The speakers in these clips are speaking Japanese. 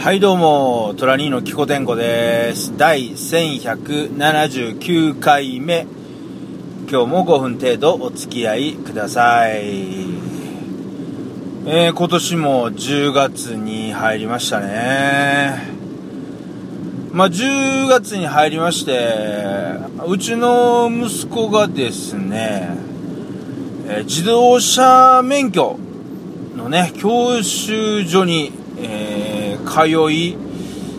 はいどうも、トラニーのキコテンコです。第1179回目。今日も5分程度お付き合いください。えー、今年も10月に入りましたね。まあ、10月に入りまして、うちの息子がですね、え自動車免許のね、教習所に、えー通い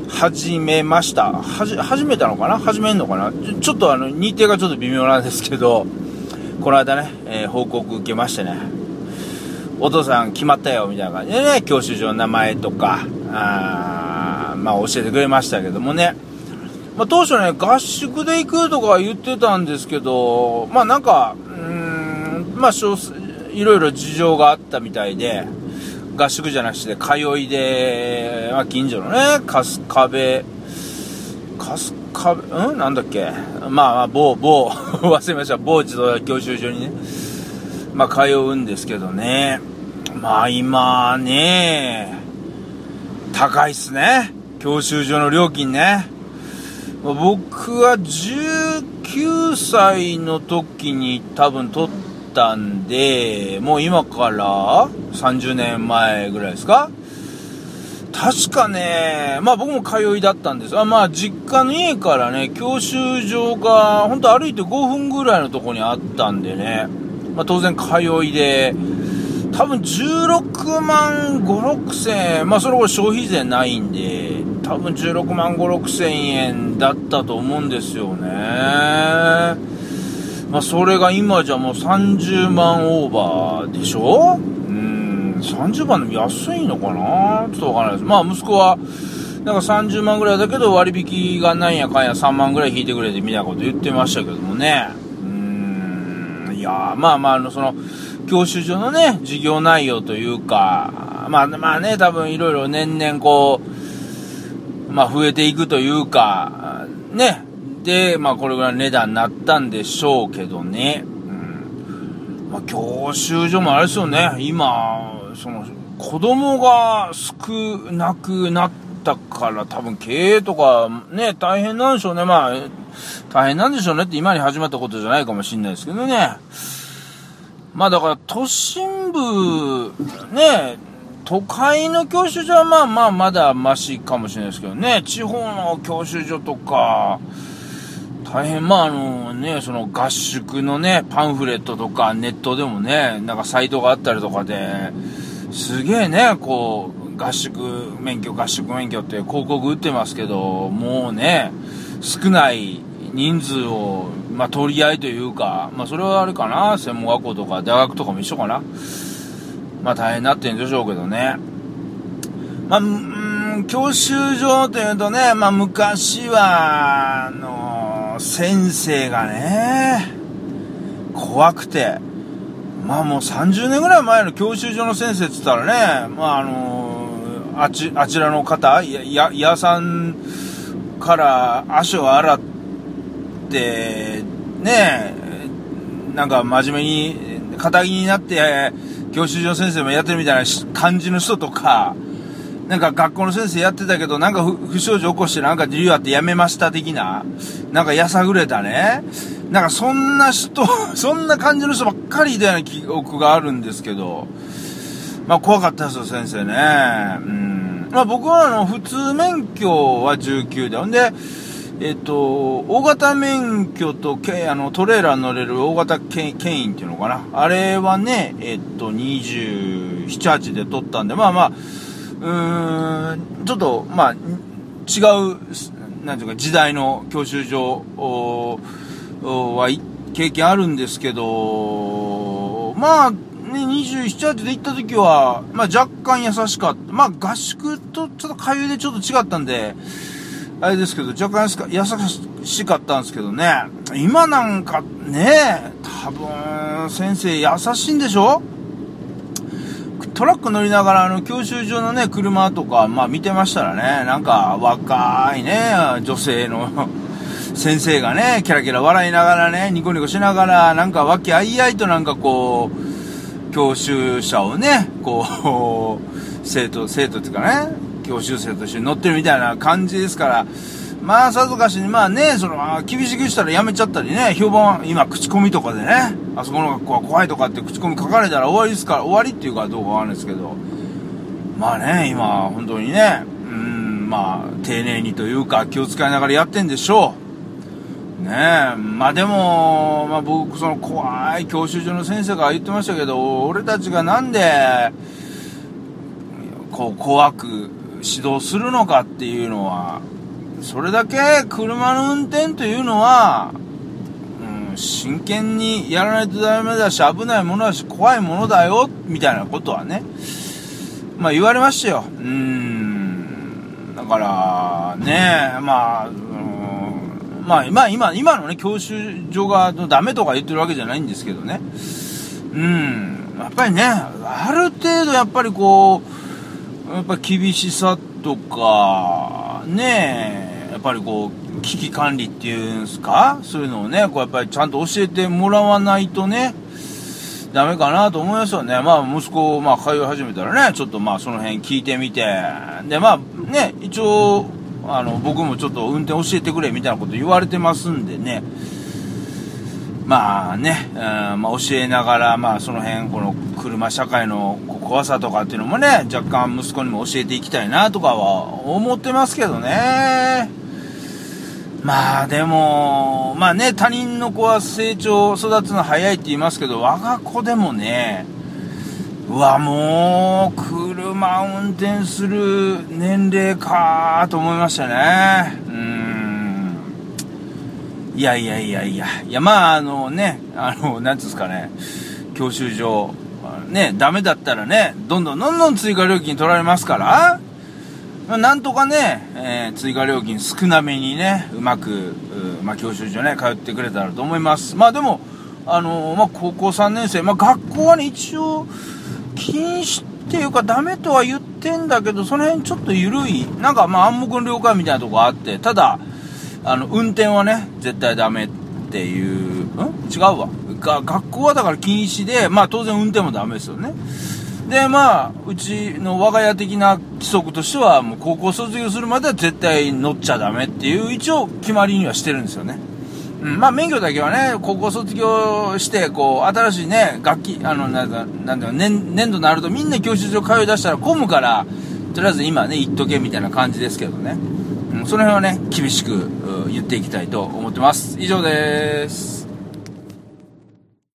始めました。はじ、始めたのかな？始めんのかな？ちょっとあの、日程がちょっと微妙なんですけど、この間ね、えー報告受けましてね、お父さん決まったよ、みたいな感じでね、教習所の名前とか、あまあ教えてくれましたけどもね、まあ、当初ね、合宿で行くとか言ってたんですけど、まあなんか、うん、まあ少数、いろいろ事情があったみたいで、合宿じゃなくて通いで、まあ近所のね、春日部、春日部、うん？なんだっけ？まあまあ、某、某、忘れました、某自動教習所にね、まあ通うんですけどね、まあ今ね、高いっすね、教習所の料金ね。僕は19歳の時に多分取ったんで、もう今から30年前ぐらいですか？確かね、まあ僕も通いだったんです。あまあ実家の家からね、教習所が本当歩いて5分ぐらいのとこにあったんでね、まあ当然通いで、多分16万5、6千円、まあそれこそ消費税ないんで、多分16万5、6千円だったと思うんですよね。まあそれが今じゃもう30万オーバーでしょ？うん、30万でも安いのかな？ちょっとわからないです。まあ息子は、なんか30万ぐらいだけど割引がなんやかんや3万ぐらい引いてくれてみたいなこと言ってましたけどもね。うん、いやまあまああのその、教習所のね、授業内容というか、まあまあね、多分いろいろ年々こう、まあ増えていくというか、ね、まあこれぐらいの値段になったんでしょうけどね。うん。まあ教習所もあれですよね、今、その、子供が少なくなったから多分経営とかね、大変なんでしょうね。まあ、大変なんでしょうねって今に始まったことじゃないかもしれないですけどね。まあだから都心部、ね、都会の教習所はまあまあまだマシかもしれないですけどね、地方の教習所とか、大変まああのね、その合宿のね、パンフレットとかネットでもね、なんかサイトがあったりとかで、すげえね、こう、合宿免許、合宿免許って広告打ってますけど、もうね、少ない人数を、まあ、取り合いというか、まあ、それはあれかな、専門学校とか大学とかも一緒かな。まあ、大変になってるんでしょうけどね。まあ、うーん、教習所というとね、まあ、昔は、あの、先生がね、怖くて、まあもう30年ぐらい前の教習所の先生って言ったらね、まああのあち、あちらの方、や、や、屋さんから足を洗って、ねなんか真面目に、肩着になって、教習所の先生もやってるみたいな感じの人とか、なんか学校の先生やってたけど、なんか不祥事起こしてなんか理由あって辞めました的な、なんかやさぐれたね。なんかそんな人、そんな感じの人ばっかりいたような記憶があるんですけど、まあ怖かったですよ、先生ね。うん。まあ僕はあの、普通免許は19で、ほんで、えっと、大型免許とけあのトレーラー乗れる大型け牽引っていうのかな。あれはね、えっと、27、8で取ったんで、まあまあ、うーん、ちょっと、まあ、違う、なんていうか、時代の教習所は経験あるんですけど、まあ、ね、27、8で行った時は、まあ若干優しかった。まあ合宿とちょっと通いでちょっと違ったんで、あれですけど、若干優しかったんですけどね、今なんかね、多分、先生優しいんでしょ？トラック乗りながら、あの、教習所のね、車とか、まあ見てましたらね、なんか若いね、女性の先生がね、キャラキャラ笑いながらね、ニコニコしながら、なんか和気あいあいとなんかこう、教習者をね、こう、生徒、生徒っていうかね、教習生として乗ってるみたいな感じですから、まあ、さぞかしに、まあね、その、厳しくしたらやめちゃったりね、評判、今、口コミとかでね、あそこの学校は怖いとかって口コミ書かれたら終わりですから、終わりっていうかどうかわかんないですけど、まあね、今、本当にね、うん、まあ、丁寧にというか、気を使いながらやってんでしょう。ねえ、まあでも、まあ僕、その怖い教習所の先生が言ってましたけど、俺たちがなんで、こう、怖く指導するのかっていうのは、それだけ車の運転というのは、うん、真剣にやらないとダメだし、危ないものだし、怖いものだよ、みたいなことはね、まあ言われましたよ。うん。だから、ね、まあ、うん、まあ、まあ今、今のね、教習所がダメとか言ってるわけじゃないんですけどね。うん。やっぱりね、ある程度やっぱりこう、やっぱ厳しさとか、ねやっぱりこう、危機管理っていうんですか？そういうのをね、こうやっぱりちゃんと教えてもらわないとね、ダメかなと思いますよね。まあ、息子、まあ、通い始めたらね、ちょっとまあ、その辺聞いてみて、で、まあ、ね、一応、あの、僕もちょっと運転教えてくれみたいなこと言われてますんでね、まあね、うん、まあ、教えながら、まあ、その辺、この車社会の怖さとかっていうのもね、若干息子にも教えていきたいなとかは思ってますけどね。まあでも、まあね、他人の子は成長、育つの早いって言いますけど、我が子でもね、うわ、もう、車運転する年齢かと思いましたね。うん。いやいやいやいや。いや、まあ、あのね、あの、なんつうんですかね、教習所、ね、ダメだったらね、どんどんどんどん追加料金取られますから、なんとかね、えー、追加料金少なめにね、うまく、まあ、教習所ね、通ってくれたらと思います。まあでも、あのー、まあ、高校3年生、まあ、学校はね、一応、禁止っていうか、ダメとは言ってんだけど、その辺ちょっと緩い、なんか、まあ、暗黙の了解みたいなとこあって、ただ、あの、運転はね、絶対ダメっていう、ん？違うわ。が、学校はだから禁止で、まあ、当然運転もダメですよね。で、まあ、うちの我が家的な規則としては、もう高校卒業するまでは絶対乗っちゃダメっていう、一応決まりにはしてるんですよね。うん、まあ、免許だけはね、高校卒業して、こう、新しいね、楽器、あの、なんだ、なんだ年、年度になるとみんな教習所通い出したら混むから、とりあえず今ね、言っとけみたいな感じですけどね。うん、その辺はね、厳しく言っていきたいと思ってます。以上です。